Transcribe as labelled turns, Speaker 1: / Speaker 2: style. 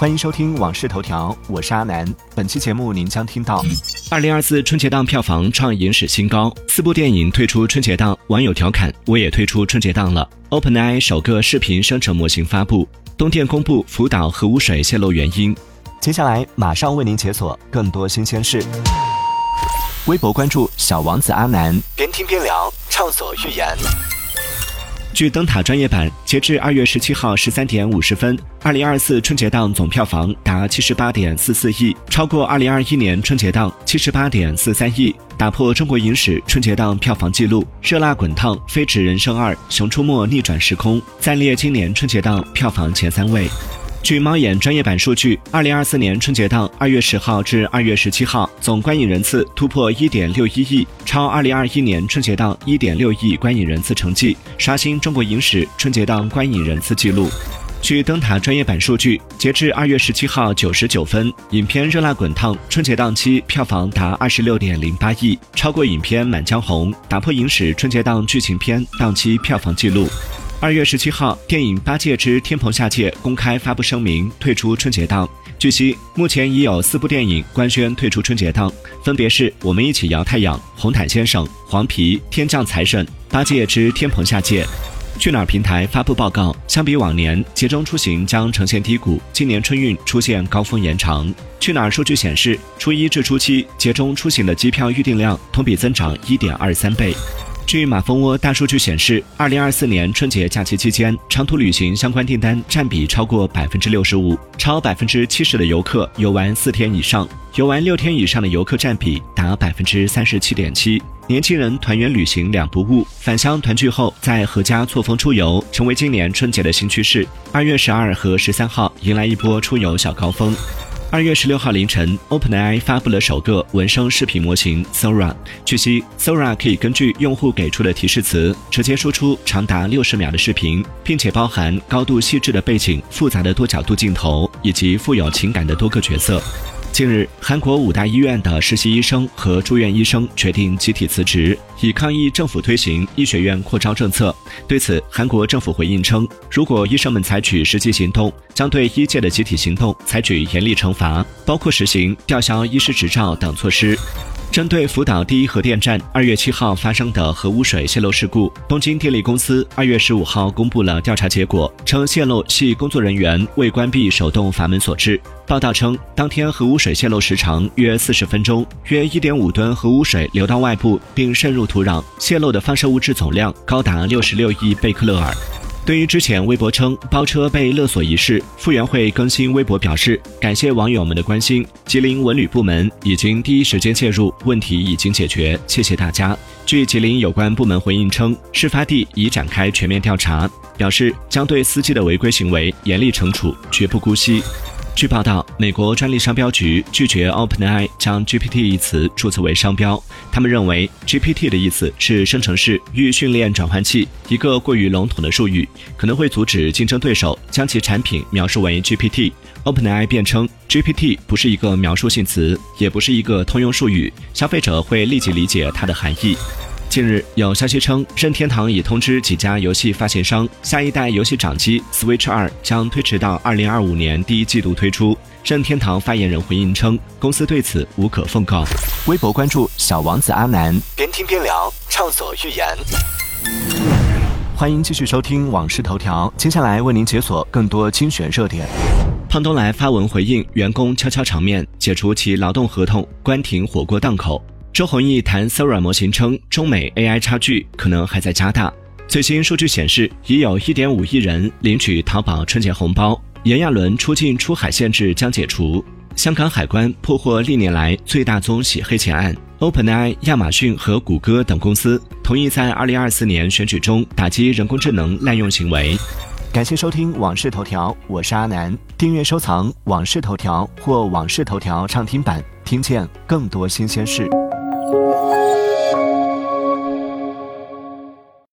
Speaker 1: 欢迎收听《往事头条》，我是阿南。本期节目您将听到：
Speaker 2: 二零二四春节档票房创影史新高，四部电影退出春节档，网友调侃我也退出春节档了。OpenAI 首个视频生成模型发布，东电公布福岛核污水泄漏原因。
Speaker 1: 接下来马上为您解锁更多新鲜事。微博关注小王子阿南，边听边聊，畅所欲言。
Speaker 2: 据灯塔专业版，截至二月十七号十三点五十分，二零二四春节档总票房达七十八点四四亿，超过二零二一年春节档七十八点四三亿，打破中国影史春节档票房纪录。热辣滚烫，《飞驰人生二》《熊出没逆转时空》暂列今年春节档票房前三位。据猫眼专业版数据，二零二四年春节档二月十号至二月十七号总观影人次突破一点六一亿，超二零二一年春节档一点六亿观影人次成绩，刷新中国影史春节档观影人次纪录。据灯塔专业版数据，截至二月十七号九时九分，影片《热辣滚烫》春节档期票房达二十六点零八亿，超过影片《满江红》，打破影史春节档剧情片档期票房纪录。二月十七号，电影《八戒之天蓬下界》公开发布声明，退出春节档。据悉，目前已有四部电影官宣退出春节档，分别是《我们一起摇太阳》《红毯先生》《黄皮》《天降财神》《八戒之天蓬下界》。去哪儿平台发布报告，相比往年，节中出行将呈现低谷，今年春运出现高峰延长。去哪儿数据显示，初一至初七，节中出行的机票预订量同比增长一点二三倍。据马蜂窝大数据显示，二零二四年春节假期期间，长途旅行相关订单占比超过百分之六十五，超百分之七十的游客游玩四天以上，游玩六天以上的游客占比达百分之三十七点七。年轻人团圆旅行两不误，返乡团聚后再合家错峰出游，成为今年春节的新趋势。二月十二和十三号迎来一波出游小高峰。二月十六号凌晨，OpenAI 发布了首个文生视频模型 Sora。据悉，Sora 可以根据用户给出的提示词，直接输出长达六十秒的视频，并且包含高度细致的背景、复杂的多角度镜头以及富有情感的多个角色。近日，韩国五大医院的实习医生和住院医生决定集体辞职，以抗议政府推行医学院扩招政策。对此，韩国政府回应称，如果医生们采取实际行动，将对医界的集体行动采取严厉惩罚，包括实行吊销医师执照等措施。针对福岛第一核电站二月七号发生的核污水泄漏事故，东京电力公司二月十五号公布了调查结果，称泄漏系工作人员未关闭手动阀门所致。报道称，当天核污水泄漏时长约四十分钟，约一点五吨核污水流到外部并渗入土壤，泄漏的放射物质总量高达六十六亿贝克勒尔。对于之前微博称包车被勒索一事，傅园慧更新微博表示，感谢网友们的关心，吉林文旅部门已经第一时间介入，问题已经解决，谢谢大家。据吉林有关部门回应称，事发地已展开全面调查，表示将对司机的违规行为严厉惩处，绝不姑息。据报道，美国专利商标局拒绝 OpenAI 将 GPT 一词注册为商标。他们认为 GPT 的意思是生成式预训练转换器，一个过于笼统的术语，可能会阻止竞争对手将其产品描述为 GPT。OpenAI 辩称，GPT 不是一个描述性词，也不是一个通用术语，消费者会立即理解它的含义。近日有消息称，任天堂已通知几家游戏发行商，下一代游戏掌机 Switch 二将推迟到二零二五年第一季度推出。任天堂发言人回应称，公司对此无可奉告。
Speaker 1: 微博关注小王子阿南，边听边聊，畅所欲言。欢迎继续收听《往事头条》，接下来为您解锁更多精选热点。
Speaker 2: 胖东来发文回应员工悄悄场面，解除其劳动合同，关停火锅档口。周鸿祎谈 Sora 模型称，中美 AI 差距可能还在加大。最新数据显示，已有一点五亿人领取淘宝春节红包。炎亚纶出境出海限制将解除。香港海关破获历年来最大宗洗黑钱案。OpenAI、亚马逊和谷歌等公司同意在二零二四年选举中打击人工智能滥用行为。
Speaker 1: 感谢收听《往事头条》，我是阿南。订阅收藏《往事头条》或《往事头条》畅听版，听见更多新鲜事。Thank you.